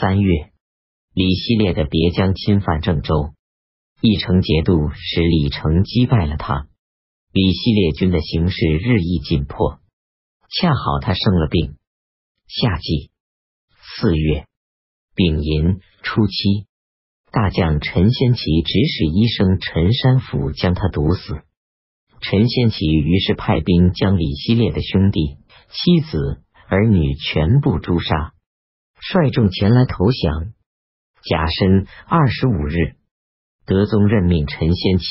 三月，李希烈的别将侵犯郑州，一城节度使李成击败了他。李希烈军的形势日益紧迫，恰好他生了病。夏季四月丙寅初七，大将陈先奇指使医生陈山甫将他毒死。陈先奇于是派兵将李希烈的兄弟、妻子、儿女全部诛杀，率众前来投降。甲申二十五日，德宗任命陈先奇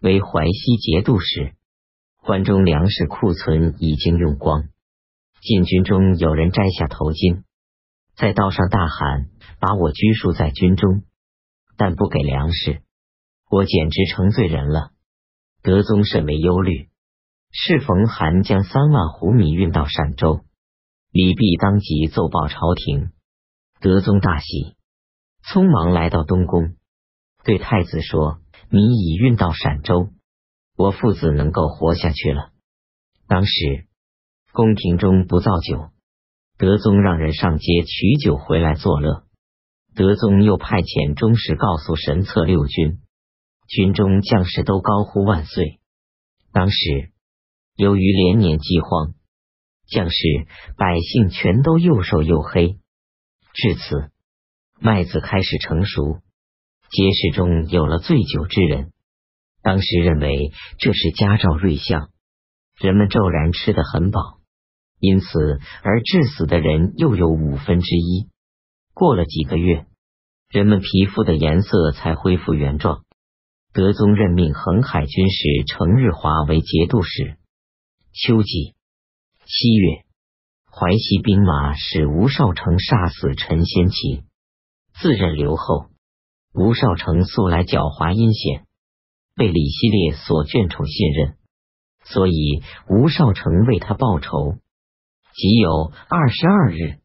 为淮西节度使。关中粮食库存已经用光。禁军中有人摘下头巾，在道上大喊：“把我拘束在军中，但不给粮食，我简直成罪人了。”德宗甚为忧虑。适逢韩将三万斛米运到陕州，李泌当即奏报朝廷。德宗大喜，匆忙来到东宫，对太子说：“米已运到陕州，我父子能够活下去了。”当时。宫廷中不造酒，德宗让人上街取酒回来作乐。德宗又派遣中使告诉神策六军，军中将士都高呼万岁。当时由于连年饥荒，将士百姓全都又瘦又黑。至此，麦子开始成熟，街市中有了醉酒之人。当时认为这是佳兆瑞相，人们骤然吃得很饱。因此，而致死的人又有五分之一。过了几个月，人们皮肤的颜色才恢复原状。德宗任命横海军使程日华为节度使。秋季七月，淮西兵马使吴少成杀死陈先奇，自任留后。吴少成素来狡猾阴险，被李希烈所眷宠信任，所以吴少成为他报仇。即有二十二日，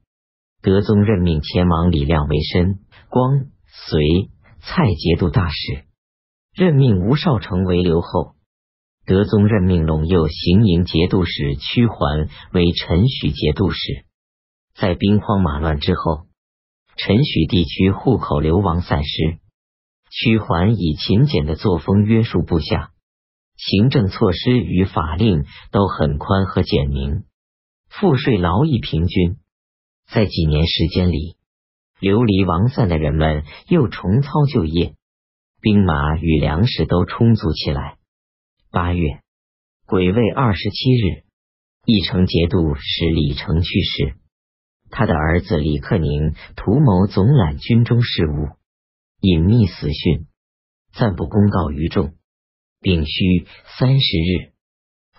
德宗任命前王李亮为申、光、隋、蔡节度大使，任命吴少成为留后。德宗任命陇右行营节度使屈桓为陈许节度使。在兵荒马乱之后，陈许地区户口流亡散失，屈桓以勤俭的作风约束部下，行政措施与法令都很宽和简明。赋税劳役平均，在几年时间里，流离亡散的人们又重操旧业，兵马与粮食都充足起来。八月癸未二十七日，义城节度使李成去世，他的儿子李克宁图谋总揽军中事务，隐秘死讯，暂不公告于众。丙戌三十日。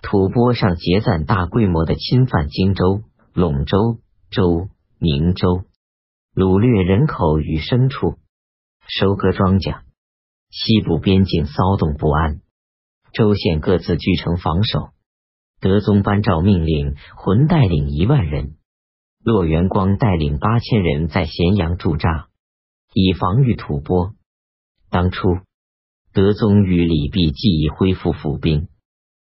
吐蕃上结赞大规模的侵犯荆州、陇州、州、宁州，掳掠人口与牲畜，收割庄稼。西部边境骚动不安，州县各自据城防守。德宗颁诏命令，浑带领一万人，骆元光带领八千人在咸阳驻扎，以防御吐蕃。当初，德宗与李泌既已恢复府兵。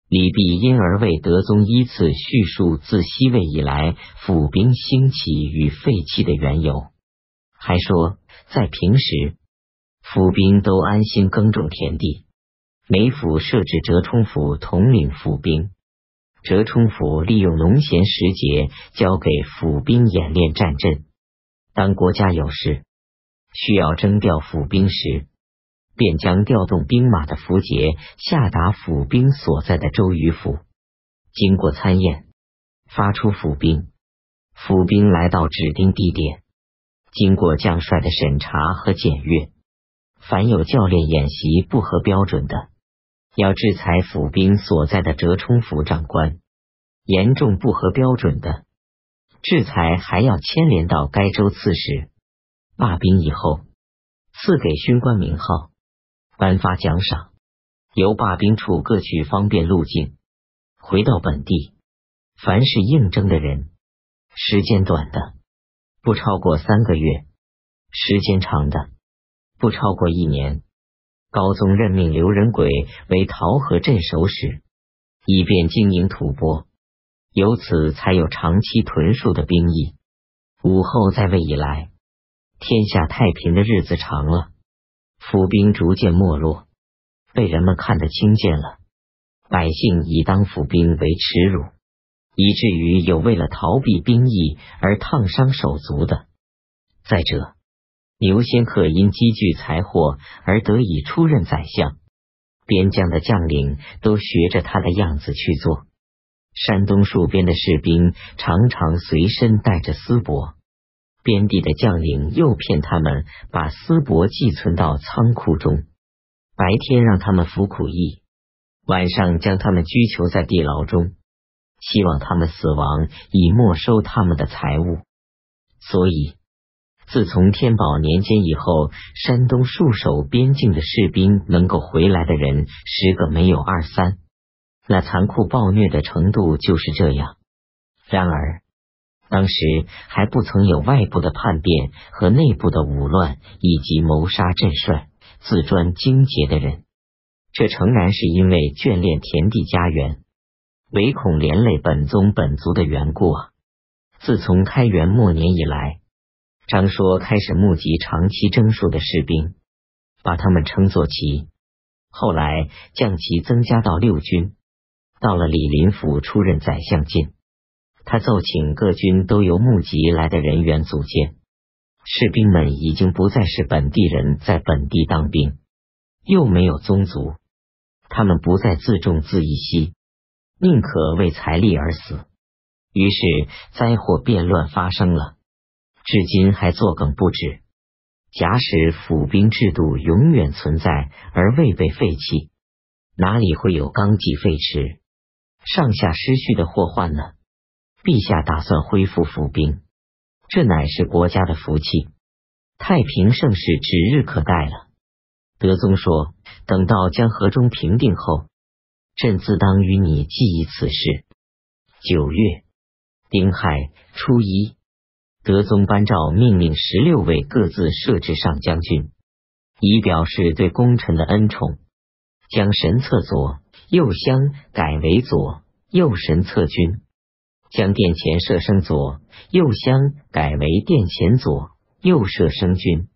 李泌因而为德宗依次叙述自西魏以来府兵兴起与废弃的缘由，还说在平时府兵都安心耕种田地，每府设置折冲府统领府兵，折冲府利用农闲时节交给府兵演练战阵。当国家有事需要征调府兵时。便将调动兵马的符节下达府兵所在的州与府，经过参验，发出府兵。府兵来到指定地点，经过将帅的审查和检阅，凡有教练演习不合标准的，要制裁府兵所在的折冲府长官；严重不合标准的，制裁还要牵连到该州刺史。罢兵以后，赐给勋官名号。颁发奖赏，由罢兵处各取方便路径回到本地。凡是应征的人，时间短的不超过三个月，时间长的不超过一年。高宗任命刘仁轨为桃河镇守使，以便经营吐蕃，由此才有长期屯戍的兵役。武后在位以来，天下太平的日子长了，府兵逐渐没落，被人们看得轻贱了。百姓以当府兵为耻辱，以至于有为了逃避兵役而烫伤手足的。再者，牛仙客因积聚财货而得以出任宰相，边疆的将领都学着他的样子去做。山东戍边的士兵常常随身带着丝帛，边地的将领诱骗他们把丝帛寄存到仓库中，白天让他们服苦役，晚上将他们拘囚在地牢中，希望他们死亡以没收他们的财物。所以。自从天宝年间以后，山东戍守边境的士兵能够回来的人十个没有二三。那残酷暴虐的程度就是这样。然而，当时还不曾有外部的叛变和内部的武乱，以及谋杀镇帅、自专精节的人。这诚然是因为眷恋田地家园，唯恐连累本宗本族的缘故啊！自从开元末年以来。张说开始募集长期征戍的士兵，把他们称作旗。后来将旗增加到六军。到了李林甫出任宰相近，他奏请各军都由募集来的人员组建。士兵们已经不再是本地人，在本地当兵，又没有宗族，他们不再自重自义息，宁可为财力而死。于是灾祸变乱发生了。至今还作梗不止。假使府兵制度永远存在而未被废弃，哪里会有纲纪废弛、上下失序的祸患呢？陛下打算恢复府兵，这乃是国家的福气，太平盛世指日可待了。德宗说：“等到江河中平定后，朕自当与你记忆此事。”九月丁亥初一。德宗颁诏命令十六位各自设置上将军，以表示对功臣的恩宠。将神策左右相改为左右神策军，将殿前射生左右相改为殿前左右射生军，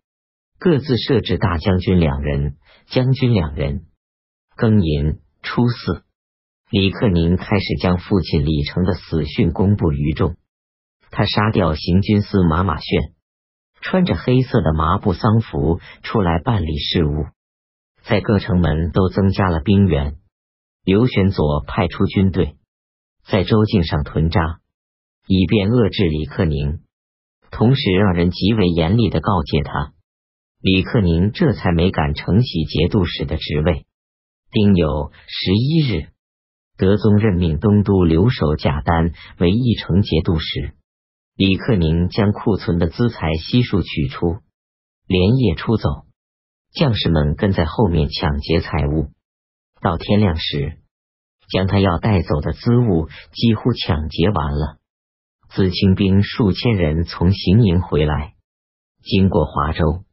各自设置大将军两人，将军两人。庚寅初四，李克宁开始将父亲李成的死讯公布于众。他杀掉行军司马马炫，穿着黑色的麻布丧服出来办理事务，在各城门都增加了兵员。刘玄佐派出军队在州境上屯扎，以便遏制李克宁，同时让人极为严厉的告诫他。李克宁这才没敢承袭节度使的职位。丁酉十一日，德宗任命东都留守贾丹为义城节度使。李克宁将库存的资财悉数取出，连夜出走，将士们跟在后面抢劫财物。到天亮时，将他要带走的资物几乎抢劫完了。自清兵数千人从行营回来，经过华州，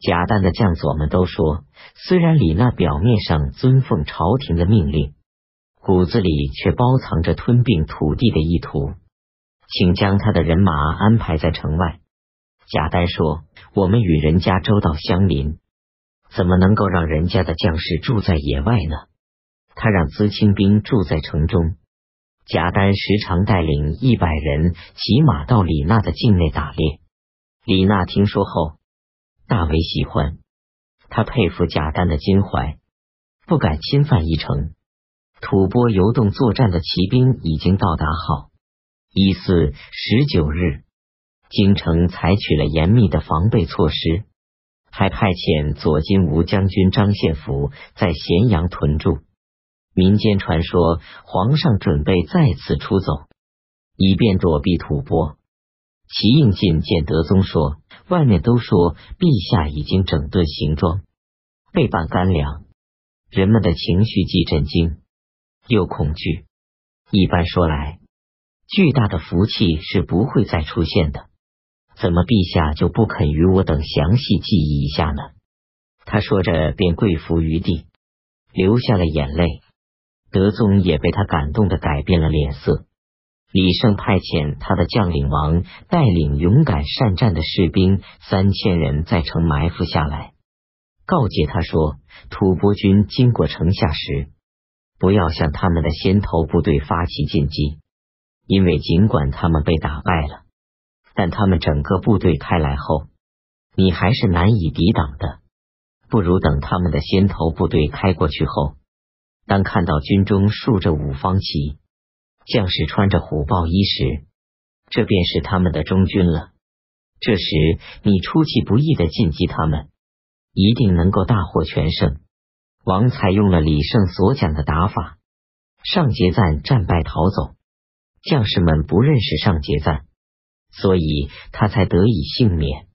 贾诞的将佐们都说，虽然李娜表面上遵奉朝廷的命令，骨子里却包藏着吞并土地的意图。请将他的人马安排在城外。贾丹说：“我们与人家州道相邻，怎么能够让人家的将士住在野外呢？”他让资清兵住在城中。贾丹时常带领一百人骑马到李娜的境内打猎。李娜听说后大为喜欢，他佩服贾丹的襟怀，不敢侵犯一城。吐蕃游动作战的骑兵已经到达后。一四十九日，京城采取了严密的防备措施，还派遣左金吾将军张献福在咸阳屯驻。民间传说，皇上准备再次出走，以便躲避吐蕃。齐应进见德宗说：“外面都说陛下已经整顿行装，备办干粮，人们的情绪既震惊又恐惧。一般说来。”巨大的福气是不会再出现的，怎么陛下就不肯与我等详细记忆一下呢？他说着便跪伏于地，流下了眼泪。德宗也被他感动的改变了脸色。李胜派遣他的将领王带领勇敢善战的士兵三千人在城埋伏下来，告诫他说：“吐蕃军经过城下时，不要向他们的先头部队发起进击，因为尽管他们被打败了，但他们整个部队开来后，你还是难以抵挡的。不如等他们的先头部队开过去后，当看到军中竖着五方旗。”将士穿着虎豹衣时，这便是他们的中军了。这时你出其不意的进击他们，一定能够大获全胜。王采用了李胜所讲的打法，上节赞战败逃走，将士们不认识尚杰赞，所以他才得以幸免。